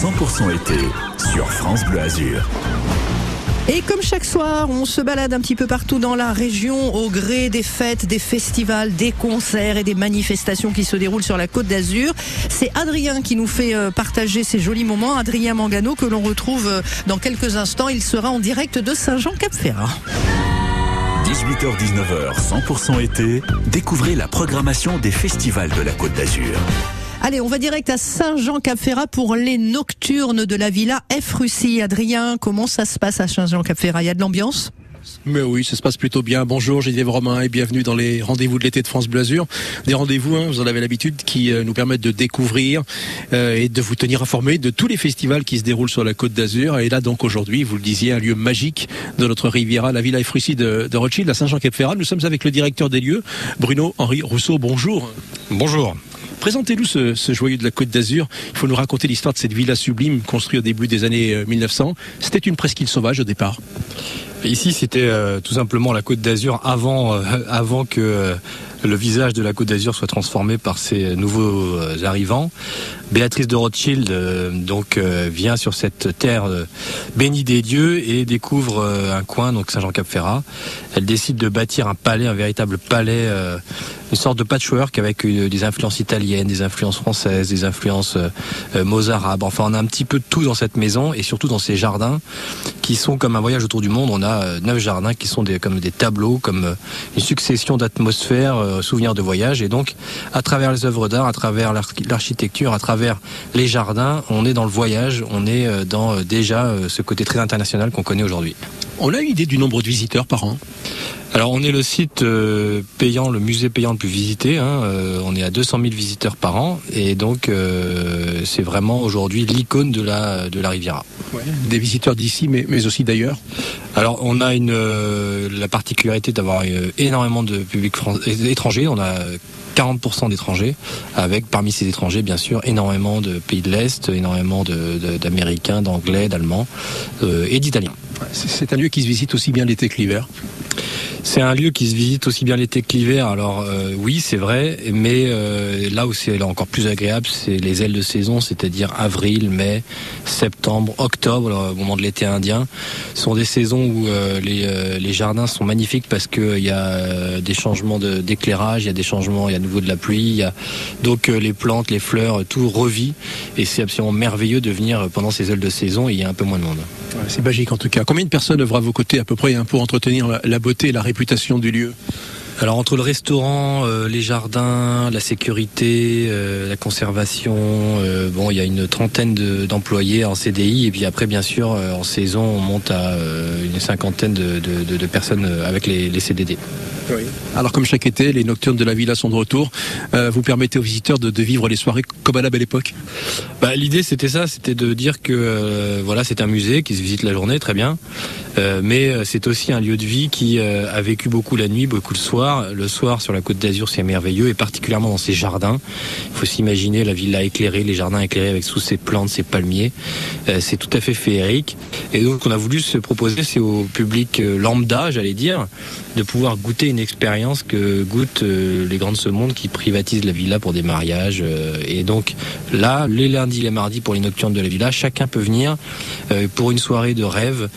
100% été sur France Bleu Azur. Et comme chaque soir, on se balade un petit peu partout dans la région au gré des fêtes, des festivals, des concerts et des manifestations qui se déroulent sur la côte d'Azur. C'est Adrien qui nous fait euh, partager ces jolis moments. Adrien Mangano que l'on retrouve euh, dans quelques instants. Il sera en direct de Saint-Jean-Cap-Ferrat. 18h-19h, 100% été, découvrez la programmation des festivals de la Côte d'Azur. Allez, on va direct à Saint-Jean-Cap-Ferrat pour les nocturnes de la Villa F. Russie. Adrien, comment ça se passe à Saint-Jean-Cap-Ferrat? Il y a de l'ambiance? Mais oui, ça se passe plutôt bien. Bonjour, Geneviève Romain et bienvenue dans les rendez-vous de l'été de France Bleu Azur. Des rendez-vous, hein, vous en avez l'habitude, qui euh, nous permettent de découvrir euh, et de vous tenir informés de tous les festivals qui se déroulent sur la côte d'Azur. Et là donc aujourd'hui, vous le disiez, un lieu magique de notre Riviera, la Villa F. de, de Rothschild à Saint-Jean-Cap-Ferrat. Nous sommes avec le directeur des lieux, Bruno Henri Rousseau. Bonjour. Bonjour. Présentez-nous ce, joyau de la Côte d'Azur. Il faut nous raconter l'histoire de cette villa sublime construite au début des années 1900. Euh, C'était une presqu'île sauvage au départ. Ici, c'était euh, tout simplement la Côte d'Azur avant, euh, avant que le visage de la Côte d'Azur soit transformé par ces nouveaux arrivants. Béatrice de Rothschild donc vient sur cette terre bénie des dieux et découvre un coin donc Saint-Jean-Cap-Ferrat. Elle décide de bâtir un palais, un véritable palais une sorte de patchwork avec des influences italiennes, des influences françaises, des influences euh, euh, mozarabes. Enfin, on a un petit peu de tout dans cette maison et surtout dans ces jardins qui sont comme un voyage autour du monde. On a euh, neuf jardins qui sont comme des tableaux, comme une succession d'atmosphères, souvenirs de voyage. Et donc, à travers les œuvres d'art, à travers l'architecture, à travers les jardins, on est dans le voyage, on est dans déjà ce côté très international qu'on connaît aujourd'hui. On a une idée du nombre de visiteurs par an? Alors on est le site euh, payant, le musée payant le plus visité. Hein, euh, on est à 200 000 visiteurs par an et donc euh, c'est vraiment aujourd'hui l'icône de la de la Riviera. des visiteurs d'ici, mais, mais aussi d'ailleurs. Alors on a une la particularité d'avoir énormément de publics étrangers. On a 40% d'étrangers, avec parmi ces étrangers bien sûr énormément de pays de l'Est, énormément d'Américains, d'Anglais, d'Allemands et d'Italiens. C'est un lieu qui se visite aussi bien l'été que l'hiver. C'est un lieu qui se visite aussi bien l'été que l'hiver. Alors euh, oui, c'est vrai, mais euh, là où c'est encore plus agréable, c'est les ailes de saison, c'est-à-dire avril, mai, septembre, octobre, au moment de l'été indien. Ce sont des saisons où euh, les, jardins sont magnifiques parce qu'il y a des changements d'éclairage, il y a des changements, il y a de nouveau de la pluie, y a donc les plantes, les fleurs, tout revit et c'est absolument merveilleux de venir pendant ces ailes de saison et il y a un peu moins de monde. c'est magique en tout cas. Combien de personnes œuvrent à vos côtés à peu près hein, pour entretenir la beauté et la réputation du lieu alors entre le restaurant, euh, les jardins, la sécurité, euh, la conservation, euh, bon, il y a une trentaine d'employés en CDI et puis après, bien sûr, en saison, on monte à une cinquantaine de, personnes avec les, CDD. Alors comme chaque été, les nocturnes de la villa sont de retour. vous permettez aux visiteurs de, vivre les soirées comme à la belle époque? Bah, L'idée c'était ça, c'était de dire que voilà, c'est un musée qui se visite la journée, très bien. Mais c'est aussi un lieu de vie qui a vécu beaucoup la nuit, beaucoup le soir le soir sur la côte d'Azur, c'est merveilleux, et particulièrement dans ces jardins. Il faut s'imaginer la villa éclairée, les jardins éclairés avec sous ces plantes, ces palmiers. Euh, c'est tout à fait féerique. Et donc, on a voulu se proposer, c'est au public euh, lambda, j'allais dire, de pouvoir goûter une expérience que goûtent euh, les grandes ce monde qui privatisent la villa pour des mariages. et donc, là, les lundis, les mardis pour les nocturnes de la villa, chacun peut venir pour une soirée de rêve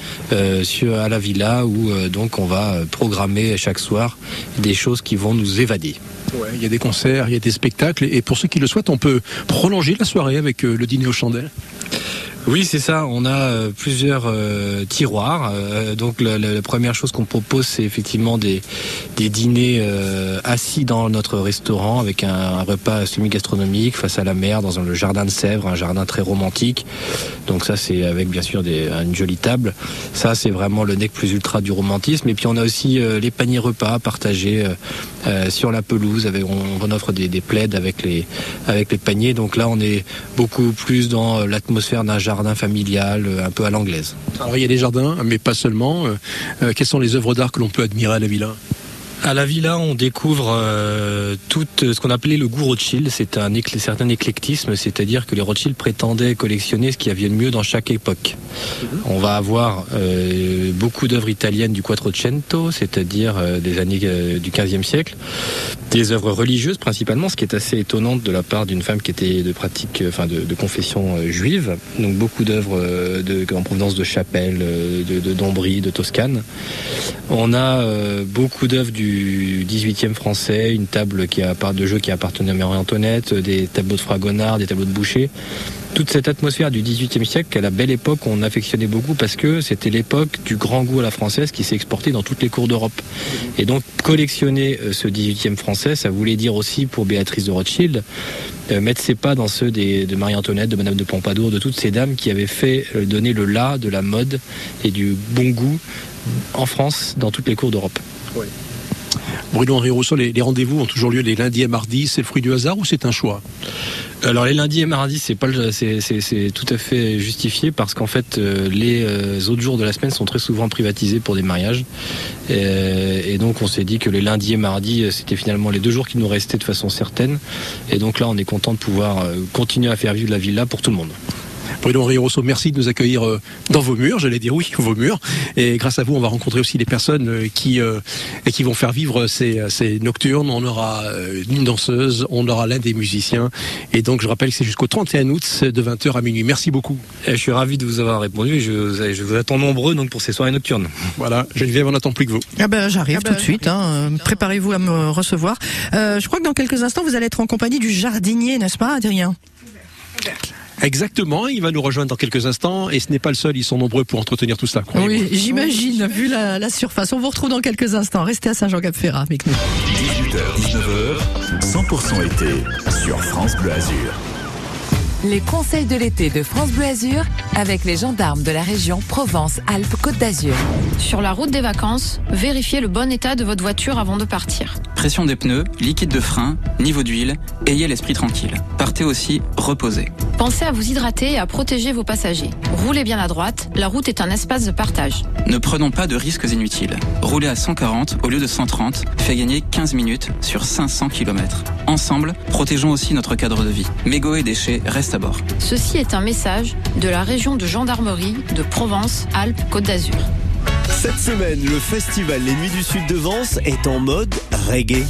à la villa où donc on va programmer chaque soir des choses qui vont nous évader. Il y a des concerts, il y a des spectacles, et pour ceux qui le souhaitent, on peut prolonger la soirée avec euh, le dîner aux chandelles. Oui, c'est ça. On a euh, plusieurs euh, tiroirs. Donc la, première chose qu'on propose, c'est effectivement des, des dîners assis dans notre restaurant avec un, repas semi-gastronomique face à la mer dans le jardin de Sèvres, un jardin très romantique. Donc ça, c'est avec bien sûr une jolie table. Ça, c'est vraiment le nec plus ultra du romantisme. Et puis on a aussi les paniers repas partagés sur la pelouse. On, offre des, des plaids avec les paniers. Donc là, on est beaucoup plus dans l'atmosphère d'un jardin familial, euh, un peu à l'anglaise. Alors il y a des jardins, mais pas seulement. Euh, euh, quelles sont les œuvres d'art que l'on peut admirer à la villa? À la villa, on découvre euh, tout ce qu'on appelait le goût Rothschild. C'est un certain éclectisme, c'est-à-dire que les Rothschild prétendaient collectionner ce qui avait de mieux dans chaque époque. On va avoir euh, beaucoup d'œuvres italiennes du Quattrocento, c'est-à-dire euh, des années du XVe siècle, des œuvres religieuses principalement, ce qui est assez étonnant de la part d'une femme qui était de pratique, enfin de, confession juive. Donc beaucoup d'œuvres en provenance de Chapelle, de, de Dombry, de Toscane. On a beaucoup d'œuvres du 18e français, une table qui a, de jeu qui appartenait à Marie-Antoinette, des tableaux de Fragonard, des tableaux de Boucher. Toute cette atmosphère du 18e siècle, à la belle époque, on affectionnait beaucoup parce que c'était l'époque du grand goût à la française qui s'est exporté dans toutes les cours d'Europe. Et donc, collectionner euh, ce 18e français, ça voulait dire aussi pour Béatrice de Rothschild, euh, mettre ses pas dans ceux de Marie-Antoinette, de Madame de Pompadour, de toutes ces dames qui avaient fait euh, donner le là de la mode et du bon goût en France dans toutes les cours d'Europe. Bruno Henri Rousseau, les, rendez-vous ont toujours lieu les lundis et mardis. C'est le fruit du hasard ou c'est un choix? Alors les lundis et mardis, c'est tout à fait justifié parce qu'en fait euh, les euh, autres jours de la semaine sont très souvent privatisés pour des mariages et, donc on s'est dit que les lundis et mardis c'était finalement les deux jours qui nous restaient de façon certaine et donc là on est content de pouvoir euh, continuer à faire vivre la villa pour tout le monde. Bruno Rosso, merci de nous accueillir euh, dans vos murs. J'allais dire oui, vos murs. Et grâce à vous, on va rencontrer aussi des personnes euh, qui euh, qui vont faire vivre ces, ces nocturnes. On aura une danseuse, on aura l'un des musiciens. Et donc, je rappelle que c'est jusqu'au 31 août de 20h à minuit. Merci beaucoup. je suis ravi de vous avoir répondu. Je, je vous attends nombreux donc pour ces soirées nocturnes. Voilà, Geneviève, on attend plus que vous. Ah ben, j'arrive ah tout ben, de suite. Hein. Préparez-vous à me recevoir. je crois que dans quelques instants, vous allez être en compagnie du jardinier, n'est-ce pas, Adrien? Exactement, il va nous rejoindre dans quelques instants et ce n'est pas le seul, ils sont nombreux pour entretenir tout cela. Oui, j'imagine, vu la, surface. On vous retrouve dans quelques instants. Restez à Saint-Jean-Cap-Ferrat avec nous. 18h, 19h, 100% été sur France Bleu Azur. Les conseils de l'été de France Bleu Azur avec les gendarmes de la région Provence-Alpes-Côte d'Azur. Sur la route des vacances, vérifiez le bon état de votre voiture avant de partir. Pression des pneus, liquide de frein, niveau d'huile, ayez l'esprit tranquille. Partez aussi reposez. Pensez à vous hydrater et à protéger vos passagers. Roulez bien à droite, la route est un espace de partage. Ne prenons pas de risques inutiles. Rouler à 140 au lieu de 130 fait gagner 15 minutes sur 500 km. Ensemble, protégeons aussi notre cadre de vie. Mégots et déchets restent à bord. Ceci est un message de la région de gendarmerie de Provence, Alpes, Côte d'Azur. Cette semaine, le festival Les Nuits du Sud de Vence est en mode reggae.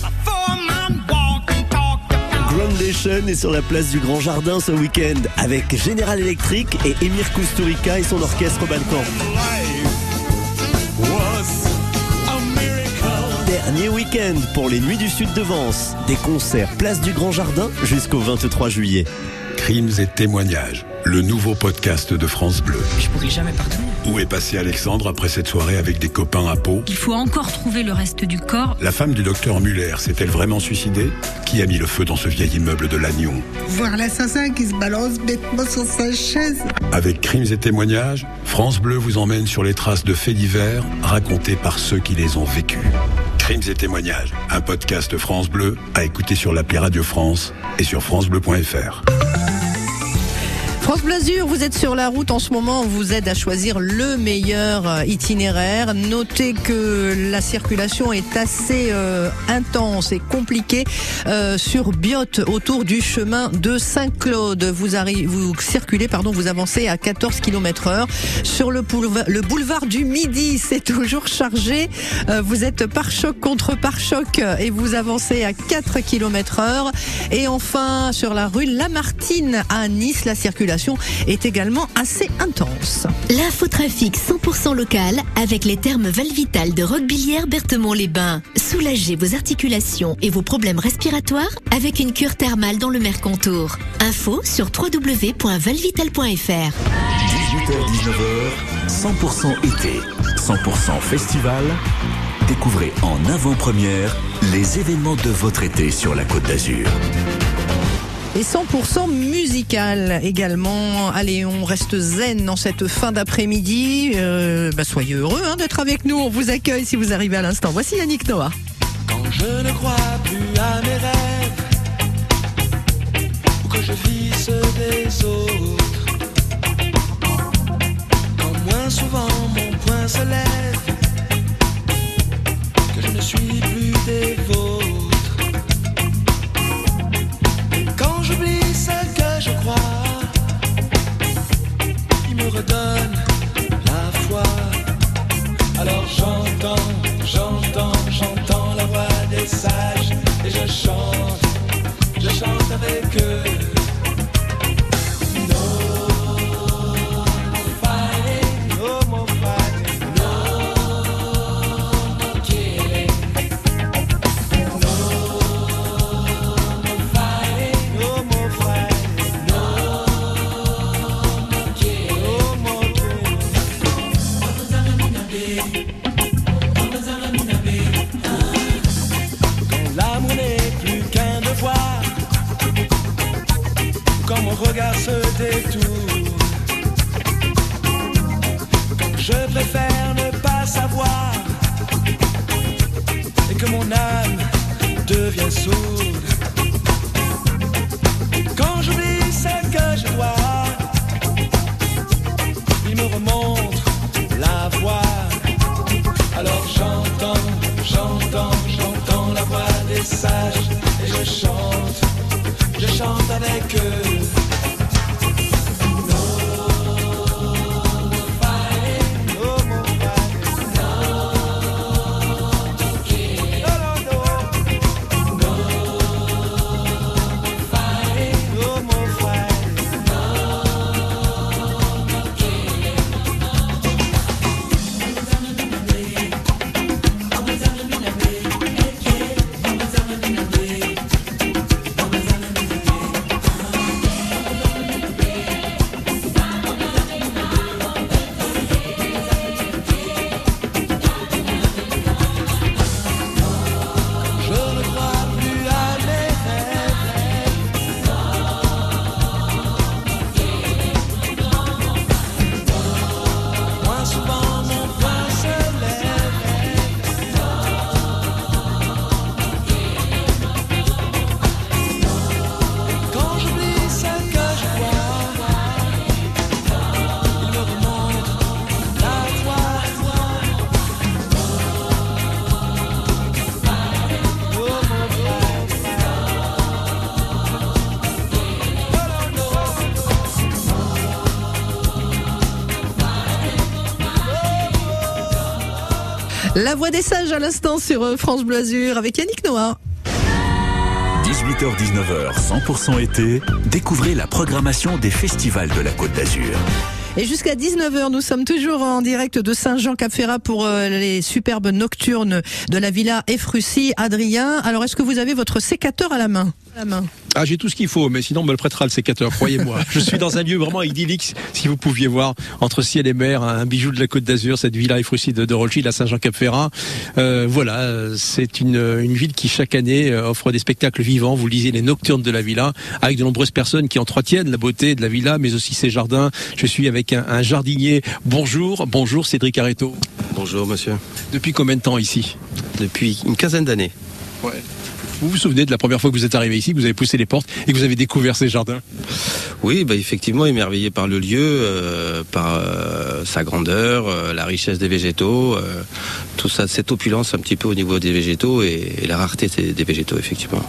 Groundation est sur la place du Grand Jardin ce week-end avec General Electric et Emir Kusturica et son orchestre Balkan. Dernier week-end pour les Nuits du Sud de Vence. Des concerts place du Grand Jardin jusqu'au 23 juillet. Crimes et témoignages, le nouveau podcast de France Bleu. Je pourrais jamais parvenir. Où est passé Alexandre après cette soirée avec des copains à Pau? Il faut encore trouver le reste du corps. La femme du docteur Muller s'est-elle vraiment suicidée? Qui a mis le feu dans ce vieil immeuble de Lannion? Voir l'assassin qui se balance bêtement sur sa chaise. Avec Crimes et témoignages, France Bleu vous emmène sur les traces de faits divers racontés par ceux qui les ont vécus. Crimes et témoignages, un podcast France Bleu à écouter sur l'appli Radio France et sur francebleu.fr. France Blasure, vous êtes sur la route en ce moment, on vous aide à choisir le meilleur euh, itinéraire. Notez que la circulation est assez euh, intense et compliquée euh, sur Biote autour du chemin de Saint-Claude. Vous, vous circulez, pardon, vous avancez à 14 km heure. Sur le boulevard, le boulevard du Midi, c'est toujours chargé. vous êtes par choc contre par choc et vous avancez à 4 km heure. Et enfin, sur la rue Lamartine à Nice, la circulation est également assez intense. L'infotrafic 100% local avec les termes Valvital de Roquebillière Berthemont-les-Bains. Soulagez vos articulations et vos problèmes respiratoires avec une cure thermale dans le Mercontour. Info sur www.valvital.fr. 18h-19h, 100% été, 100% festival. Découvrez en avant-première les événements de votre été sur la Côte d'Azur et 100% musical également. Allez, on reste zen dans cette fin d'après-midi. Euh, bah, soyez heureux hein, d'être avec nous. On vous accueille si vous arrivez à l'instant. Voici Yannick Noah. Quand je ne crois plus à mes rêves, ou que je vis ceux des autres, quand moins souvent mon point se lève, que je ne suis plus des je crois. Il me redonne la foi. Alors j'entends, j'entends, j'entends la voix des sages et je chante, je chante avec eux. Je préfère ne pas savoir, et que mon âme devient sourde, quand j'oublie ce que je dois, il me remonte la voix. Alors j'entends, j'entends, j'entends la voix des sages et je chante, je chante avec eux. La voix des sages à l'instant sur euh, France Bleu Azur avec Yannick Noah. 18h-19h, 100% été, découvrez la programmation des festivals de la Côte d'Azur. Et jusqu'à 19h, nous sommes toujours en direct de Saint-Jean-Cap-Ferrat pour euh, les superbes nocturnes de la Villa Efrussi. Adrien, alors est-ce que vous avez votre sécateur à la main? À la main. Ah, j'ai tout ce qu'il faut, mais sinon on me le prêtera le sécateur, croyez-moi. Je suis dans un lieu vraiment idyllique, si vous pouviez voir, entre ciel et mer, un bijou de la Côte d'Azur, cette villa Efrussi de, de Rothschild à Saint-Jean-Cap-Ferrat. Euh, voilà, euh, c'est une, une ville qui chaque année euh, offre des spectacles vivants. Vous le disiez, les nocturnes de la villa, avec de nombreuses personnes qui entretiennent la beauté de la villa, mais aussi ses jardins. Je suis avec un, un jardinier. Bonjour, bonjour Cédric Areto. Bonjour monsieur. Depuis combien de temps ici? Depuis une quinzaine d'années. Ouais. Vous vous souvenez de la première fois que vous êtes arrivé ici, que vous avez poussé les portes et que vous avez découvert ces jardins? Oui, bah effectivement, émerveillé par le lieu, euh, par euh, sa grandeur, euh, la richesse des végétaux, euh, tout ça, cette opulence un petit peu au niveau des végétaux et, et la rareté des, des végétaux, effectivement.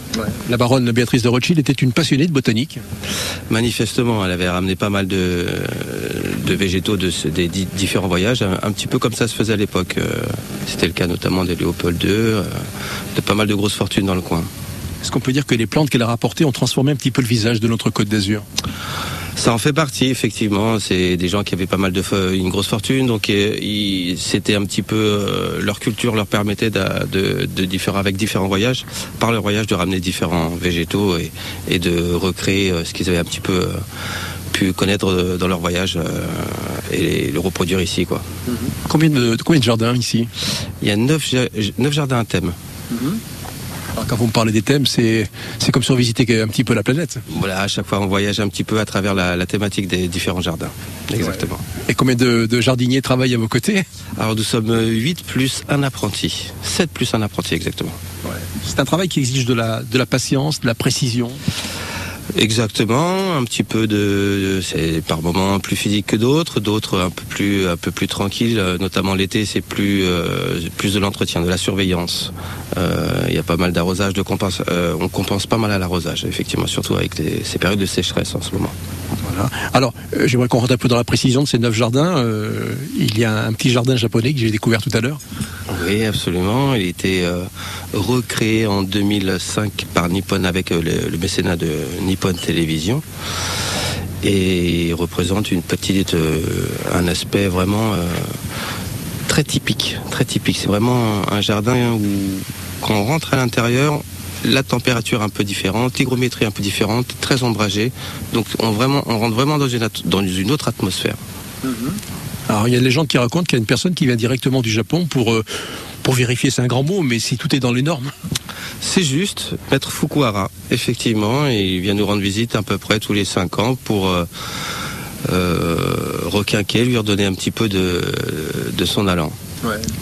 La baronne Béatrice de Rothschild était une passionnée de botanique. Manifestement, elle avait ramené pas mal de, de végétaux de, des di- différents voyages, un, un petit peu comme ça se faisait à l'époque. C'était le cas notamment des Léopold II, de pas mal de grosses fortunes dans le coin. Est-ce qu'on peut dire que les plantes qu'elle a rapportées ont transformé un petit peu le visage de notre Côte d'Azur? Ça en fait partie, effectivement. C'est des gens qui avaient pas mal de une grosse fortune, donc euh, c'était un petit peu euh, leur culture leur permettait de, de, différents avec différents voyages, par leur voyage de ramener différents végétaux et, et de recréer euh, ce qu'ils avaient un petit peu euh, pu connaître dans leur voyage et le reproduire ici, quoi. Combien de, combien de jardins ici? Il y a neuf, neuf jardins à thème. Alors, Quand vous me parlez des thèmes, c'est comme si on visitait un petit peu la planète. Voilà, à chaque fois on voyage un petit peu à travers la, la thématique des différents jardins. Exactement. Et combien de, de jardiniers travaillent à vos côtés? Alors nous sommes 8 plus un apprenti. 7 plus un apprenti exactement. C'est un travail qui exige de la, de la patience, de la précision. Exactement, un petit peu de, c'est par moments plus physique que d'autres, d'autres un peu plus, un peu plus tranquille. euh, Notamment l'été, c'est plus, euh, plus de l'entretien, de la surveillance. Euh, Il y a pas mal d'arrosage, de compense, on compense pas mal à l'arrosage, effectivement, surtout avec ces périodes de sécheresse en ce moment. Voilà. Alors, euh, j'aimerais qu'on rentre un peu dans la précision de ces neuf jardins. Euh, il y a un petit jardin japonais que j'ai découvert tout à l'heure. Oui, absolument. Il a été euh, recréé en 2005 par Nippon avec le, mécénat de Nippon Télévision. Et il représente une petite, un aspect vraiment très typique. Très typique. C'est vraiment un jardin où, quand on rentre à l'intérieur, la température un peu différente, l'hygrométrie un peu différente, très ombragée. Donc on, vraiment, on rentre vraiment dans une, at- dans une autre atmosphère. Alors, il y a une légende qui raconte qu'il y a une personne qui vient directement du Japon pour, euh, pour vérifier, c'est un grand mot, mais si tout est dans les normes. C'est juste, Maître Fukuhara, effectivement, et il vient nous rendre visite à peu près tous les cinq ans pour euh, euh, requinquer, lui redonner un petit peu de, de son allant.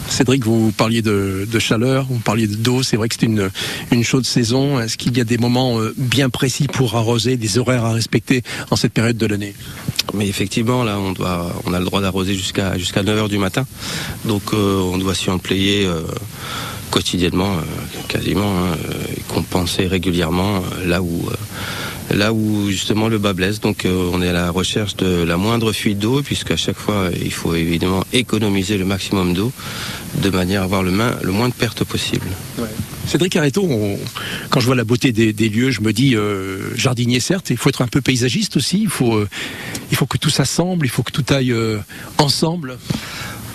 Cédric, vous parliez de, de chaleur, vous parliez de d'eau, c'est vrai que c'est une, une chaude saison. Est-ce qu'il y a des moments euh, bien précis pour arroser, des horaires à respecter en cette période de l'année? Mais effectivement, là, on, doit, on a le droit d'arroser jusqu'à jusqu'à 9h du matin. Donc, euh, on doit s'y employer euh, quotidiennement, euh, quasiment, hein, et compenser régulièrement là où, euh, là où justement le bas blesse. Donc, euh, on est à la recherche de la moindre fuite d'eau, puisqu'à chaque fois, il faut évidemment économiser le maximum d'eau de manière à avoir le, main, le moins de pertes possible. Cédric Arreto, on- quand je vois la beauté des, des lieux, je me dis euh, jardinier certes, il faut être un peu paysagiste aussi. Il faut, euh, il faut que tout s'assemble, il faut que tout aille euh, ensemble.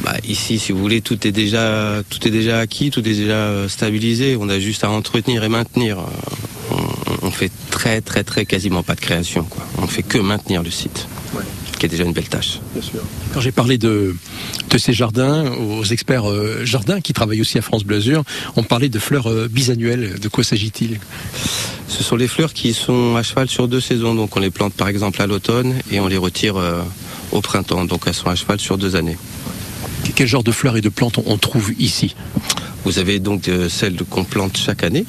Bah, ici, si vous voulez, tout est déjà, tout est déjà acquis, tout est déjà euh, stabilisé. On a juste à entretenir et maintenir. Fait très, très, très quasiment pas de création. Quoi. On fait que maintenir le site, qui est déjà une belle tâche. Quand j'ai parlé de, de ces jardins aux experts euh, jardins qui travaillent aussi à France Bleu Azur, on parlait de fleurs euh, bisannuelles. De quoi s'agit-il? Ce sont les fleurs qui sont à cheval sur deux saisons. Donc, on les plante par exemple à l'automne et on les retire euh, au printemps. Donc, elles sont à cheval sur deux années. Quel genre de fleurs et de plantes on, trouve ici Vous avez donc euh, celles qu'on plante chaque année,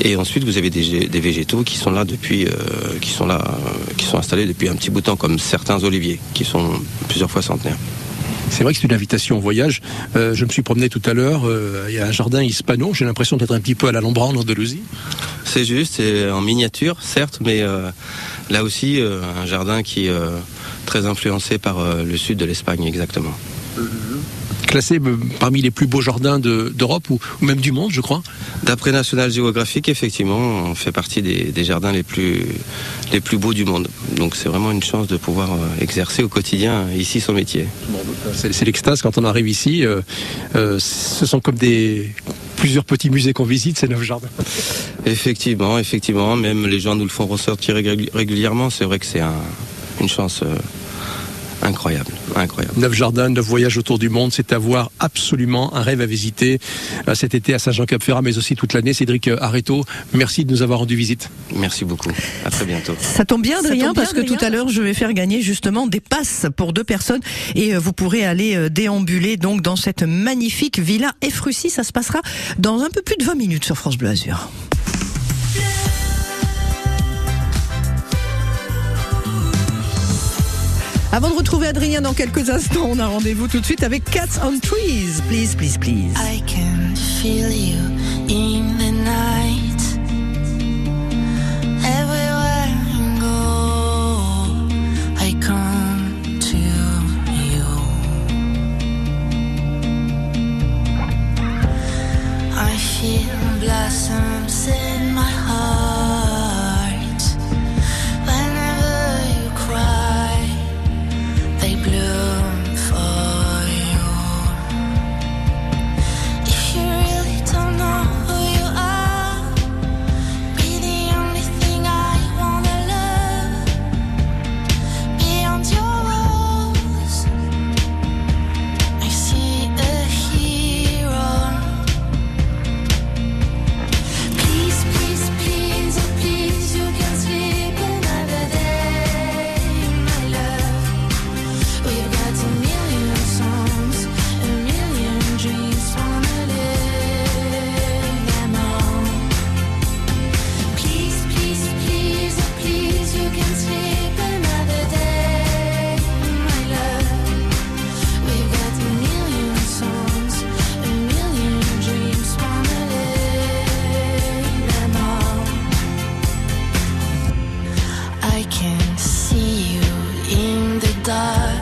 et ensuite vous avez des, gé- des végétaux qui sont là depuis, euh, qui sont là, euh, qui sont installés depuis un petit bout de temps, comme certains oliviers, qui sont plusieurs fois centenaires. C'est vrai que c'est une invitation au voyage. Euh, je me suis promené tout à l'heure. euh, il y a un jardin hispano. J'ai l'impression d'être un petit peu à l'Alhambra en Andalousie. C'est juste, c'est en miniature, certes, mais euh, là aussi un jardin qui est très influencé par le sud de l'Espagne, exactement. Classé parmi les plus beaux jardins de- d'Europe ou, ou même du monde, je crois. D'après National Geographic, effectivement, on fait partie des, des jardins les plus, les plus beaux du monde. Donc c'est vraiment une chance de pouvoir euh, exercer au quotidien ici son métier. C'est l'extase quand on arrive ici. euh, euh, ce sont comme des plusieurs petits musées qu'on visite, ces neuf jardins. Effectivement, effectivement, même les gens nous le font ressortir régul- régulièrement. C'est vrai que c'est un- une chance euh, incroyable, incroyable. Neuf jardins, neuf voyages autour du monde, c'est à voir absolument un rêve à visiter euh, cet été à Saint-Jean-Cap-Ferrat, mais aussi toute l'année. Cédric euh, Arreto, merci de nous avoir rendu visite. Merci beaucoup. À très bientôt. Ça tombe bien, Adrien, bien, parce que tout à l'heure, je vais faire gagner justement des passes pour deux personnes et euh, vous pourrez aller déambuler donc dans cette magnifique villa Efrussi. Ça se passera dans un peu plus de 20 minutes sur France Bleu Azur. Avant de retrouver Adrien dans quelques instants, on a rendez-vous tout de suite avec Cats on Trees. Please, please, please. I can feel you in the night. die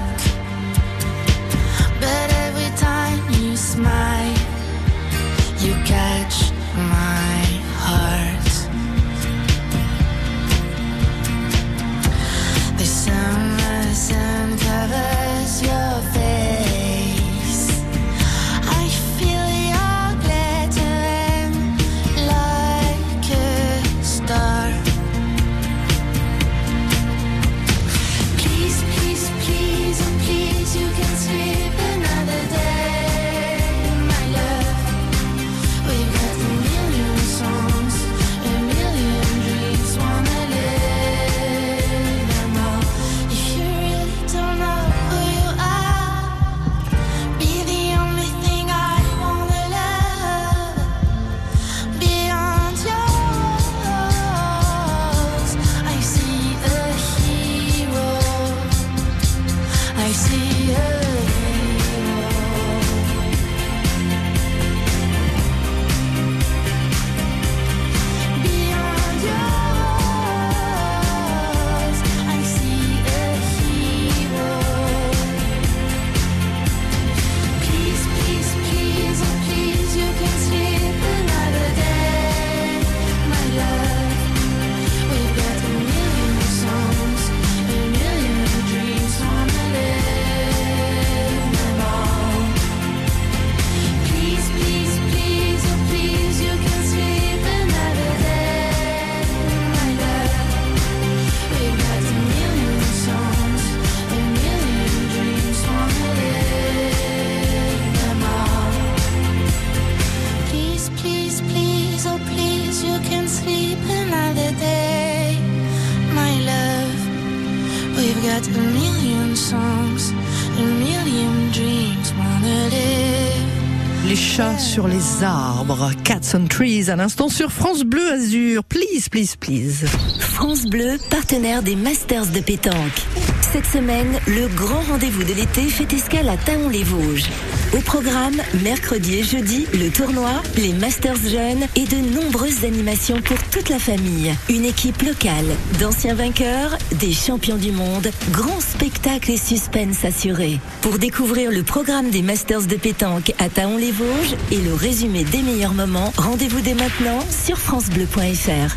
Trees, à l'instant sur France Bleu Azur. Please, please, please. France Bleu, partenaire des Masters de pétanque. Cette semaine, le grand rendez-vous de l'été fait escale à Taon-les-Vosges. Au programme, mercredi et jeudi, le tournoi, les Masters jeunes et de nombreuses animations pour toute la famille. Une équipe locale, d'anciens vainqueurs, des champions du monde, grand spectacle et suspense assuré. Pour découvrir le programme des Masters de pétanque à Taon-les-Vosges et le résumé des meilleurs moments, rendez-vous dès maintenant sur francebleu.fr.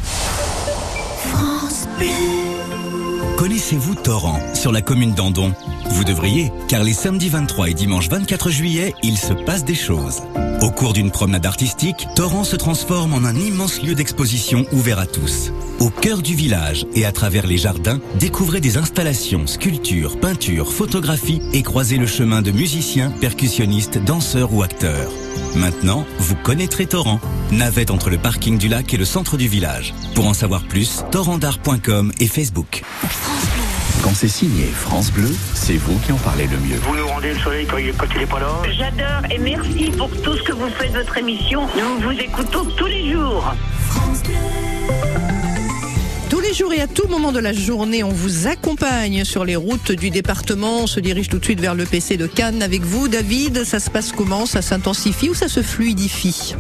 France Bleu. Connaissez-vous Torrent, sur la commune d'Andon? Vous devriez, car les samedis 23 et dimanche 24 juillet, il se passe des choses. Au cours d'une promenade artistique, Torrent se transforme en un immense lieu d'exposition ouvert à tous. Au cœur du village et à travers les jardins, découvrez des installations, sculptures, peintures, photographies et croisez le chemin de musiciens, percussionnistes, danseurs ou acteurs. Maintenant, vous connaîtrez Torrent. Navette entre le parking du lac et le centre du village. Pour en savoir plus, torrentdart.com et Facebook. Quand c'est signé France Bleu, c'est vous qui en parlez le mieux. Vous nous rendez le soleil quand il, quand il est pas là J'adore et merci pour tout ce que vous faites de votre émission. Nous vous écoutons tous les jours. Tous les jours et à tout moment de la journée, on vous accompagne sur les routes du département. On se dirige tout de suite vers le PC de Cannes avec vous. David, ça se passe comment? Ça s'intensifie ou ça se fluidifie?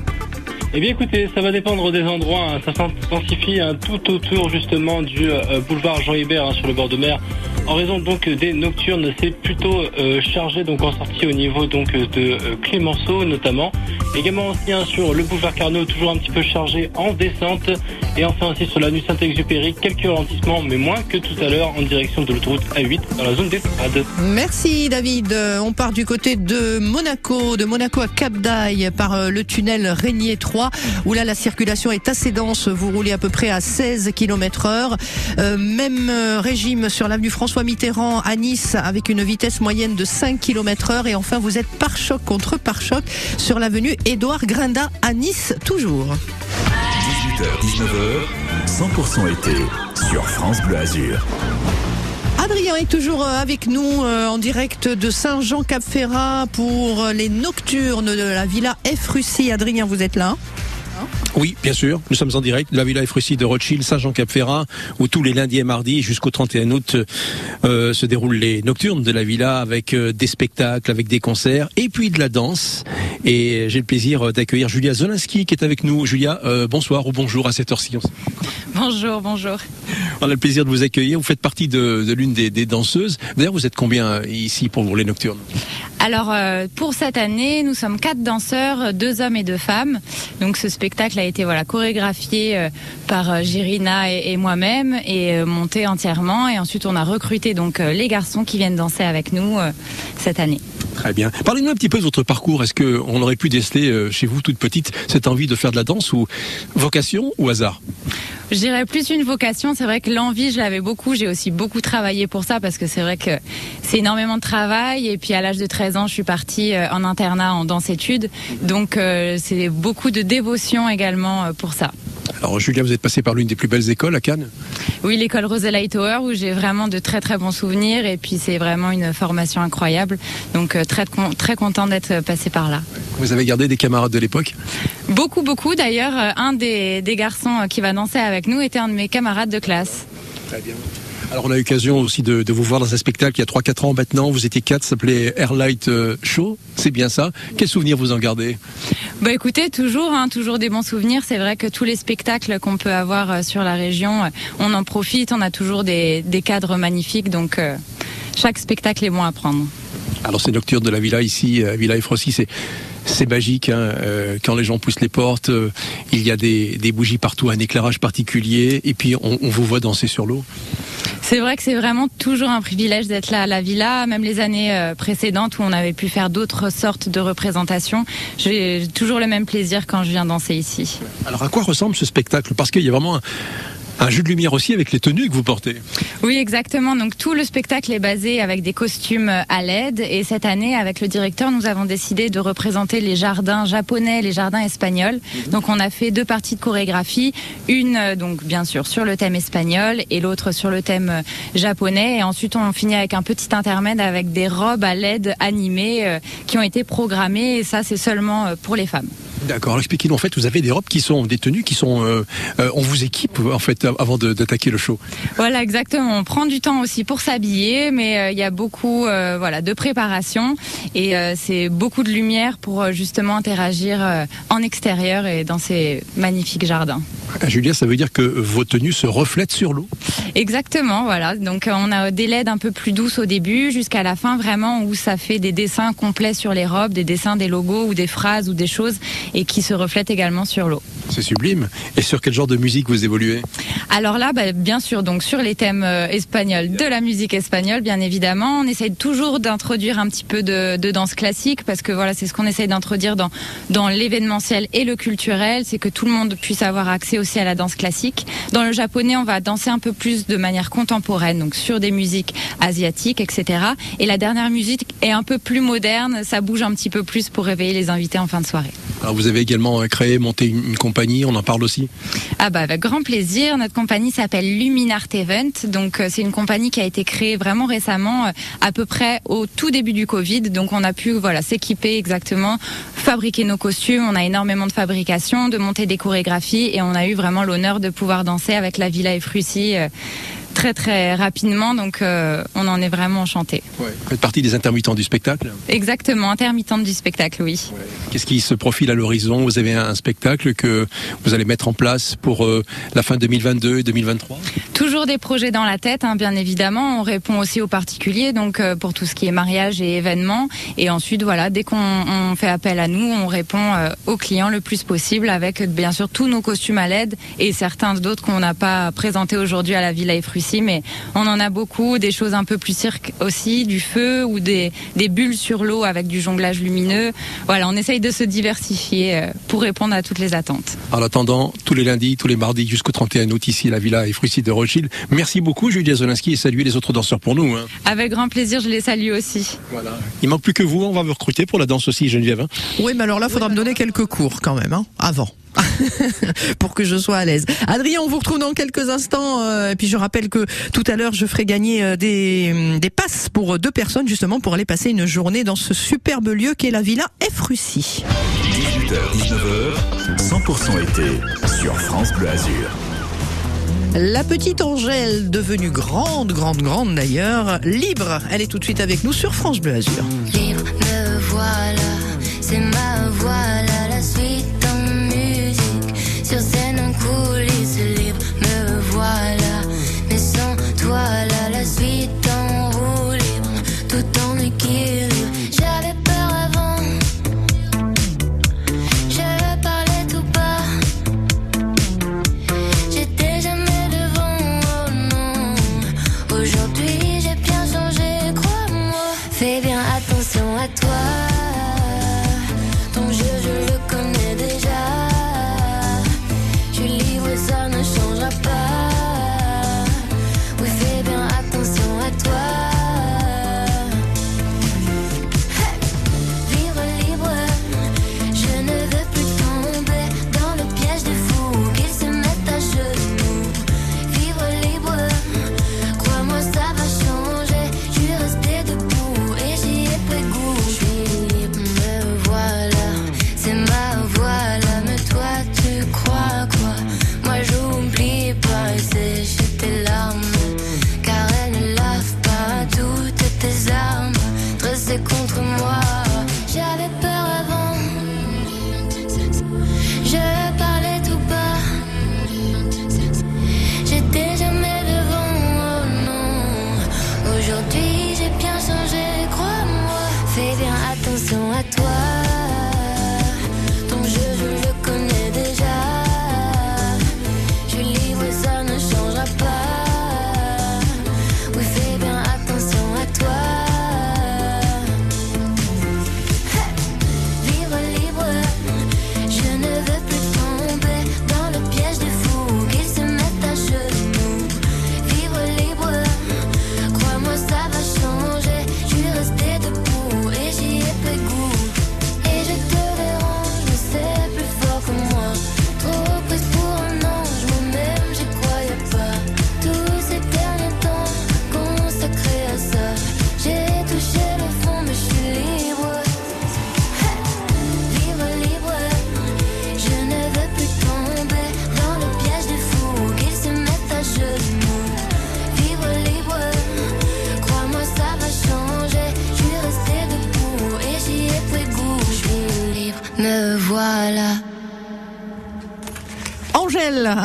Eh bien écoutez, ça va dépendre des endroits. hein. Ça s'intensifie hein, tout autour justement du euh, boulevard Jean Hébert hein, sur le bord de mer. En raison donc des nocturnes, c'est plutôt euh, chargé donc en sortie au niveau donc de euh, Clémenceau notamment. Également aussi sur le boulevard Carnot, toujours un petit peu chargé en descente. Et enfin aussi sur la nuit Saint-Exupéry, quelques ralentissements, mais moins que tout à l'heure en direction de l'autoroute A8 dans la zone des Strades. Merci David. On part du côté de Monaco, de Monaco à Cap d'Aille par le tunnel Régnier 3 où là la circulation est assez dense. Vous roulez à peu près à 16 km heure. Euh, même euh, régime sur l'avenue François Mitterrand à Nice avec une vitesse moyenne de 5 km heure. Et enfin vous êtes par choc contre par choc sur l'avenue Édouard Grinda à Nice toujours. 18h, 19h, 100% été sur France Bleu Azur. Adrien est toujours euh, avec nous euh, en direct de Saint-Jean-Cap-Ferrat pour euh, les nocturnes de la Villa F. Russie. Adrien, vous êtes là Oui, bien sûr. Nous sommes en direct de la Villa Efrussi de Rothschild, Saint-Jean-Cap-Ferrat, où tous les lundis et mardis jusqu'au 31 août euh, se déroulent les nocturnes de la Villa avec euh, des spectacles, avec des concerts et puis de la danse. Et j'ai le plaisir euh, d'accueillir Julia Zolinski qui est avec nous. Julia, euh, bonsoir ou bonjour à cette heure-ci. Bonjour, bonjour. On a le plaisir de vous accueillir. Vous faites partie de, de l'une des, des danseuses. D'ailleurs, vous êtes combien ici pour les nocturnes? Alors euh, pour cette année, nous sommes quatre danseurs, deux hommes et deux femmes. Donc ce spectacle a été voilà chorégraphié euh, par euh, Girina et, et moi-même et euh, monté entièrement. Et ensuite on a recruté donc les garçons qui viennent danser avec nous cette année. Très bien. Parlez-nous un petit peu de votre parcours. Est-ce qu'on aurait pu déceler chez vous, toute petite, cette envie de faire de la danse ou vocation ou hasard? Je dirais plus une vocation. C'est vrai que l'envie, je l'avais beaucoup. J'ai aussi beaucoup travaillé pour ça parce que c'est vrai que c'est énormément de travail. Et puis à l'âge de 13 ans, je suis partie euh, en internat en danse-études. Donc euh, c'est beaucoup de dévotion également euh, pour ça. Alors Julia, vous êtes passée par l'une des plus belles écoles à Cannes? Oui, l'école Rosella Hightower où j'ai vraiment de très très bons souvenirs. Et puis c'est vraiment une formation incroyable. Donc très très content d'être passée par là. Vous avez gardé des camarades de l'époque? Beaucoup, beaucoup. D'ailleurs, un des, des garçons qui va danser avec nous était un de mes camarades de classe. Très bien. Alors on a eu l'occasion aussi de, de vous voir dans un spectacle il y a 3-4 ans maintenant. Vous étiez quatre, ça s'appelait Airlight euh, Show. C'est bien ça. Quels souvenirs vous en gardez? Bah écoutez, toujours, hein, toujours des bons souvenirs. C'est vrai que tous les spectacles qu'on peut avoir euh, sur la région, euh, on en profite. On a toujours des, des cadres magnifiques, donc euh, chaque spectacle est bon à prendre. Alors ces nocturnes de la villa ici, Villa Efrossi, c'est c'est magique. hein, euh, quand les gens poussent les portes, euh, il y a des, des bougies partout, un éclairage particulier, et puis on, on vous voit danser sur l'eau. C'est vrai que c'est vraiment toujours un privilège d'être là à la villa, même les années euh, précédentes où on avait pu faire d'autres sortes de représentations. J'ai toujours le même plaisir quand je viens danser ici. Alors à quoi ressemble ce spectacle? Parce qu'il y a vraiment un, un jeu de lumière aussi avec les tenues que vous portez. Oui, exactement. Donc tout le spectacle est basé avec des costumes à LED. Et cette année, avec le directeur, nous avons décidé de représenter les jardins japonais, les jardins espagnols. Donc on a fait deux parties de chorégraphie, une euh, donc bien sûr sur le thème espagnol et l'autre sur le thème euh, japonais. Et ensuite on finit avec un petit intermède avec des robes à LED animées euh, qui ont été programmées. Et ça, c'est seulement euh, pour les femmes. D'accord. Expliquez-nous. En fait, vous avez des robes qui sont des tenues qui sont. euh, euh, on vous équipe en fait avant d'attaquer le show. Voilà, exactement. On prend du temps aussi pour s'habiller, mais euh, il y a beaucoup, voilà, de préparation et c'est beaucoup de lumière pour justement interagir en extérieur et dans ces magnifiques jardins. Ah, Julia, ça veut dire que vos tenues se reflètent sur l'eau? Exactement, voilà. Donc on a des LED un peu plus douces au début, jusqu'à la fin vraiment où ça fait des dessins complets sur les robes, des dessins, des logos ou des phrases ou des choses et qui se reflètent également sur l'eau. C'est sublime. Et sur quel genre de musique vous évoluez? Alors là, bah, bien sûr, donc sur les thèmes euh, espagnols, de la musique espagnole, bien évidemment, on essaye toujours d'introduire un petit peu de, de danse classique parce que voilà, c'est ce qu'on essaye d'introduire dans dans l'événementiel et le culturel, c'est que tout le monde puisse avoir accès aussi à la danse classique. Dans le japonais, on va danser un peu plus de manière contemporaine, donc sur des musiques asiatiques, etc. Et la dernière musique est un peu plus moderne, ça bouge un petit peu plus pour réveiller les invités en fin de soirée. Alors, vous avez également euh, créé, monté une, compagnie. On en parle aussi. Ah bah avec grand plaisir. Notre compagnie s'appelle Luminart Event. Donc euh, c'est une compagnie qui a été créée vraiment récemment, euh, à peu près au tout début du Covid. Donc on a pu voilà s'équiper exactement, fabriquer nos costumes. On a énormément de fabrication, de monter des chorégraphies et on a eu vraiment l'honneur de pouvoir danser avec la Villa Efrussi euh, très très rapidement. Donc euh, on en est vraiment enchanté. Vous faites partie des intermittents du spectacle. Exactement, intermittente du spectacle, oui. Qu'est-ce qui se profile à l'horizon Vous avez un, spectacle que vous allez mettre en place pour euh, la fin 2022 et 2023 Toujours des projets dans la tête, hein, bien évidemment. On répond aussi aux particuliers, donc euh, pour tout ce qui est mariage et événements. Et ensuite, voilà, dès qu'on on fait appel à nous, on répond aux clients le plus possible avec, bien sûr, tous nos costumes à LED et certains d'autres qu'on n'a pas présentés aujourd'hui à la Villa Mais on en a beaucoup, des choses un peu plus cirque aussi, du feu ou des, des bulles sur l'eau avec du jonglage lumineux. Voilà, on essaye de se diversifier euh, pour répondre à toutes les attentes. En attendant, tous les lundis, tous les mardis jusqu'au 31 août ici à la Villa Efrussi de Rothschild. Merci beaucoup Julia Zolinski et saluez les autres danseurs pour nous. hein. Avec grand plaisir, je les salue aussi. Voilà. Il manque plus que vous, on va vous recruter pour la danse aussi Geneviève. hein. Oui, mais alors là, faudra me donner quelques cours quand même, hein, avant. pour que je sois à l'aise. Adrien, on vous retrouve dans quelques instants. Euh, et puis je rappelle que tout à l'heure, je ferai gagner euh, des, euh, des passes pour deux personnes justement pour aller passer une journée dans ce superbe lieu qu'est la Villa Efrussi. 18h, 19h, 100% été sur France Bleu Azur. La petite Angèle, devenue grande, grande, grande d'ailleurs, libre, elle est tout de suite avec nous sur France Bleu Azur. Libre, me voilà, c'est ma voilà. cool.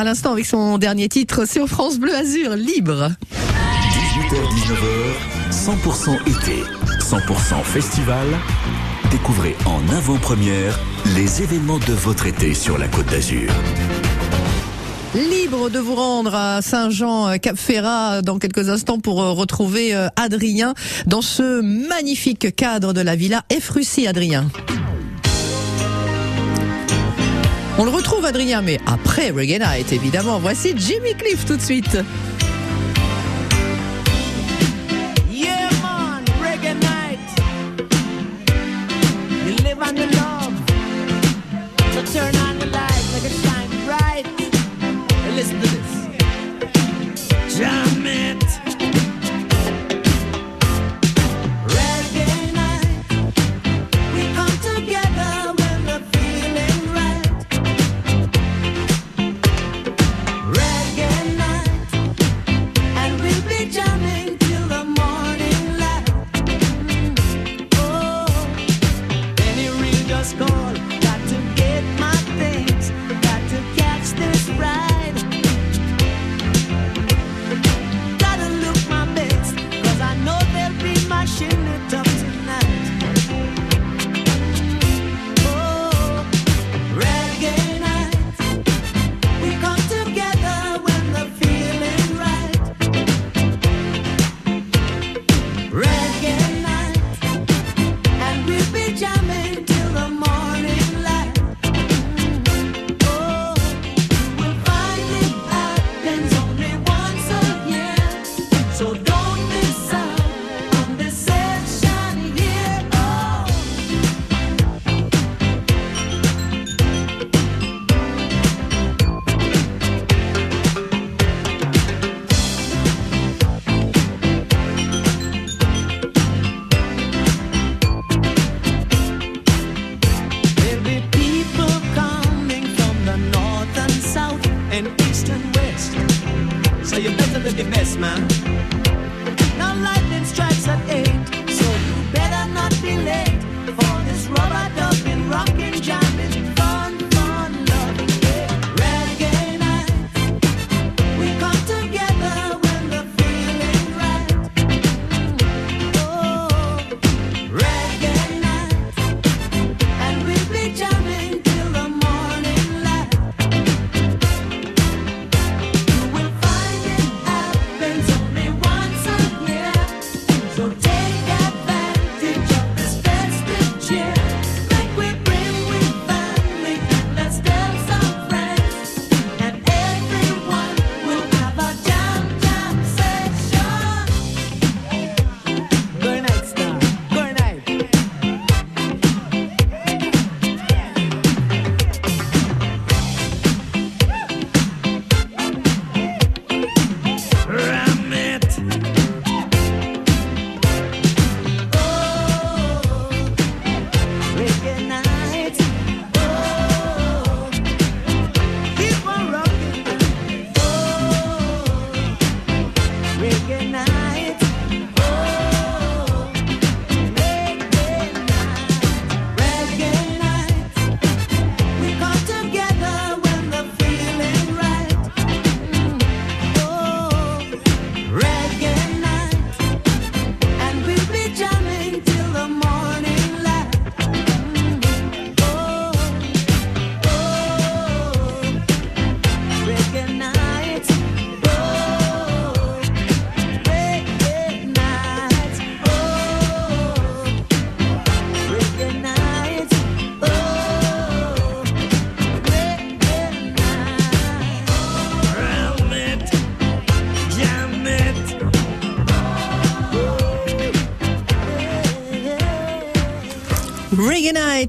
avec son dernier titre sur France Bleu Azur, libre. 18h-19h, 100% été, 100% festival. Découvrez en avant-première les événements de votre été sur la Côte d'Azur. Libre de vous rendre à Saint-Jean-Cap-Ferrat dans quelques instants pour euh, retrouver euh, Adrien dans ce magnifique cadre de la villa F. Adrien. On le retrouve, Adrien, mais après Reggae Night, évidemment. Voici Jimmy Cliff tout de suite.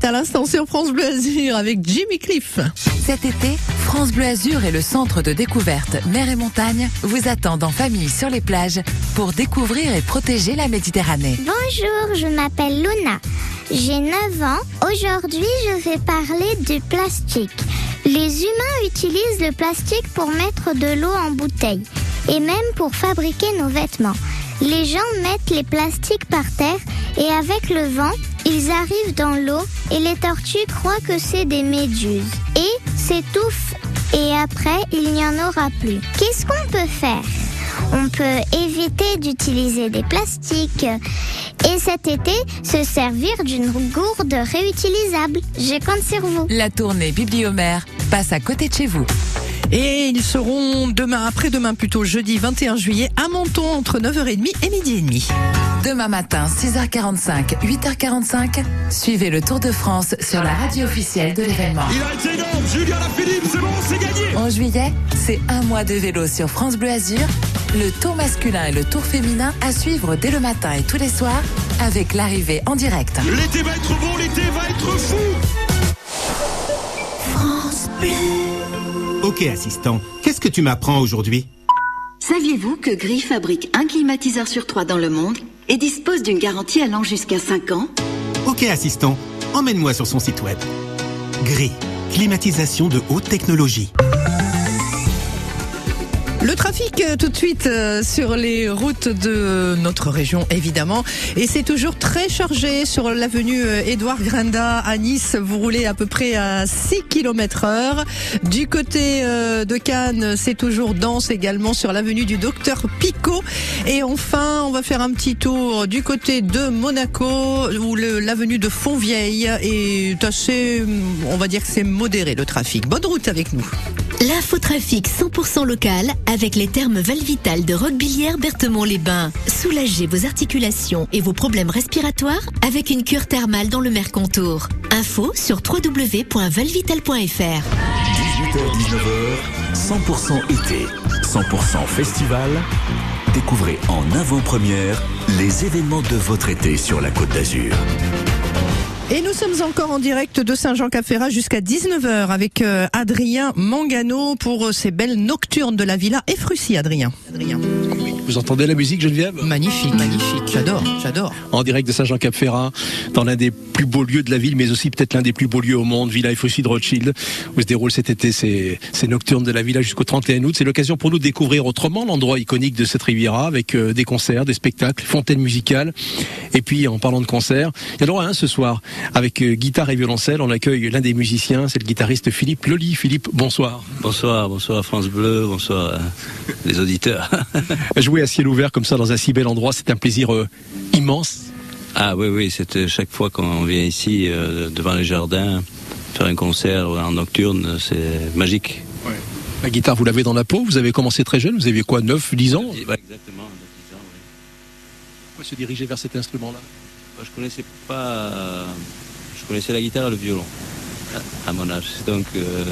À l'instant sur France Bleu Azur avec Jimmy Cliff. Cet été, France Bleu Azur et le centre de découverte Mer et Montagne vous attendent en famille sur les plages pour découvrir et protéger la Méditerranée. Bonjour, je m'appelle Luna. J'ai 9 ans. Aujourd'hui, je vais parler du plastique. Les humains utilisent le plastique pour mettre de l'eau en bouteille et même pour fabriquer nos vêtements. Les gens mettent les plastiques par terre et avec le vent, ils arrivent dans l'eau et les tortues croient que c'est des méduses et s'étouffent et après, il n'y en aura plus. Qu'est-ce qu'on peut faire? On peut éviter d'utiliser des plastiques et cet été se servir d'une gourde réutilisable. Je compte sur vous. La tournée Bibliomère passe à côté de chez vous. Et ils seront demain, après-demain plutôt, jeudi 21 juillet, à Menton entre 9h30 et midi et demi. Demain matin, 6h45, 8h45, suivez le Tour de France sur la radio officielle de l'événement. Il a été énorme, Julien Lafilippe, c'est bon, c'est gagné En juillet, c'est un mois de vélo sur France Bleu Azur, le tour masculin et le tour féminin à suivre dès le matin et tous les soirs avec l'arrivée en direct. L'été va être bon, l'été va être fou France Bleu. Ok, assistant, qu'est-ce que tu m'apprends aujourd'hui? Saviez-vous que Gris fabrique un climatiseur sur trois dans le monde et dispose d'une garantie allant jusqu'à 5 ans? Ok, assistant, emmène-moi sur son site web. Gris, climatisation de haute technologie. Le trafic euh, tout de suite euh, sur les routes de notre région évidemment. Et c'est toujours très chargé sur l'avenue euh, Édouard Grinda à Nice. Vous roulez à peu près à 6 km heure. Du côté de Cannes c'est toujours dense également sur l'avenue du docteur Picot. Et enfin on va faire un petit tour du côté de Monaco où l'avenue de Fontvieille est assez on va dire que c'est modéré le trafic. Bonne route avec nous L'infotrafic 100% local avec les termes Valvital de Roquebillière Berthemont-les-Bains. Soulagez vos articulations et vos problèmes respiratoires avec une cure thermale dans le Mercontour. Info sur www.valvital.fr. 18h-19h, 100% été, 100% festival. Découvrez en avant-première les événements de votre été sur la Côte d'Azur. Et nous sommes encore en direct de Saint-Jean-Cap-Ferrat jusqu'à 19h avec euh, Adrien Mangano pour euh, ces belles nocturnes de la villa et Frucy, Adrien. Adrien. Vous entendez la musique, Geneviève? Magnifique, magnifique. J'adore, j'adore. En direct de Saint-Jean-Cap-Ferrat, dans l'un des plus beaux lieux de la ville, mais aussi peut-être l'un des plus beaux lieux au monde, Villa Effoussi de Rothschild, où se déroulent cet été ces, ces nocturnes de la villa jusqu'au 31 août. C'est l'occasion pour nous de découvrir autrement l'endroit iconique de cette Riviera, avec euh, des concerts, des spectacles, fontaines musicales. Et puis, en parlant de concerts, il y en aura un ce soir, avec euh, guitare et violoncelle. On accueille l'un des musiciens, c'est le guitariste Philippe Loli. Philippe, bonsoir. Bonsoir, bonsoir France Bleu, bonsoir euh, les auditeurs. Jouer à ciel ouvert comme ça dans un si bel endroit, c'est un plaisir euh, immense. Ah oui, oui, c'est chaque fois qu'on vient ici euh, devant les jardins, faire un concert en nocturne, c'est magique. La guitare, vous l'avez dans la peau. Vous avez commencé très jeune. Vous aviez quoi, 9, 10 ans? Exactement. Pourquoi se diriger vers cet instrument-là? Je connaissais pas, je connaissais la guitare et le violon à- à mon âge, donc euh,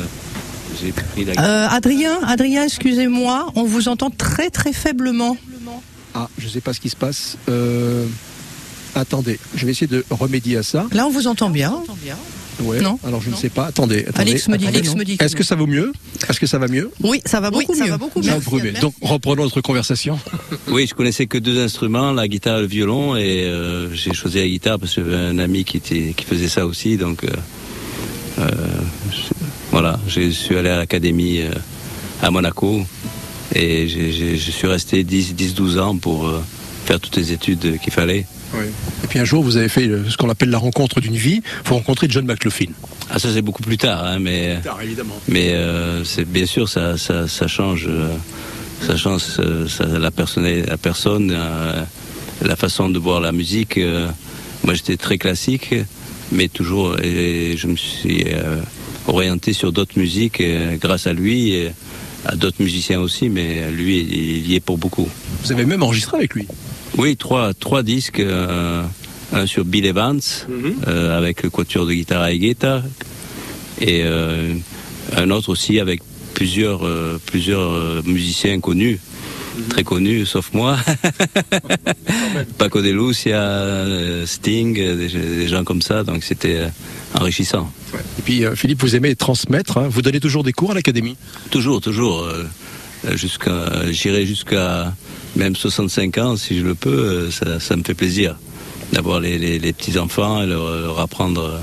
j'ai pris la guitare. Euh, Adrien, Adrien, excusez-moi, on vous entend très très faiblement. Ah, je sais pas ce qui se passe. Euh, Attendez, je vais essayer de remédier à ça. Là, on vous entend bien. Ouais. Non. Alors je ne sais pas. Attendez. attendez Alex me dit que attendez. Alex me dit Est-ce que ça vaut mieux? Est-ce que ça va mieux? Oui, ça va beaucoup ça mieux. va beaucoup Ça mieux. va beaucoup mieux. Donc reprenons notre conversation. Oui, je connaissais que deux instruments, la guitare et le violon, et euh, j'ai choisi la guitare parce que j'avais un ami qui était qui faisait ça aussi, donc euh, euh, je- voilà, je suis allé à l'académie euh, à Monaco et je suis resté 10-12 ans pour euh, faire toutes les études qu'il fallait. Et puis un jour, vous avez fait euh, ce qu'on appelle la rencontre d'une vie. Vous rencontrez John McLaughlin. Ah ça c'est beaucoup plus tard, hein, mais évidemment. mais euh, c'est bien sûr ça ça, ça change euh, ça change euh, ça- la personne la personne euh, la façon de voir la musique. euh. moi j'étais très classique, mais toujours et je me suis euh, orienté sur d'autres musiques grâce à lui et à d'autres musiciens aussi, mais lui il y est pour beaucoup. Vous avez même enregistré avec lui. Oui, trois, trois disques. euh, un sur Bill Evans, euh, avec le quatuor de guitare à Egeta, et euh, un autre aussi avec plusieurs, euh, plusieurs musiciens connus. très connus, sauf moi. Paco de Lucia, Sting, des, des gens comme ça, donc c'était enrichissant. Et puis Philippe, vous aimez transmettre. hein. Vous donnez toujours des cours à l'académie? Toujours, toujours. jusqu'à, j'irai jusqu'à même 65 ans si je le peux. euh, Ça, ça me fait plaisir d'avoir les, les- les petits enfants et leur, leur apprendre euh,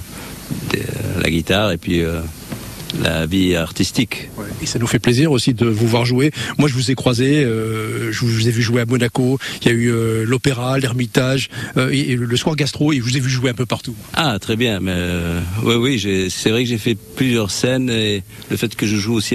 des- la guitare et puis euh, la vie artistique. Et ça nous fait plaisir aussi de vous voir jouer. Moi, je vous ai croisé, euh, je vous ai vu jouer à Monaco. Il y a eu euh, l'opéra, l'Ermitage, euh, et, et le soir gastro. Et je vous ai vu jouer un peu partout. Ah, très bien. Mais euh, oui, oui, c'est vrai que j'ai fait plusieurs scènes et le fait que je joue aussi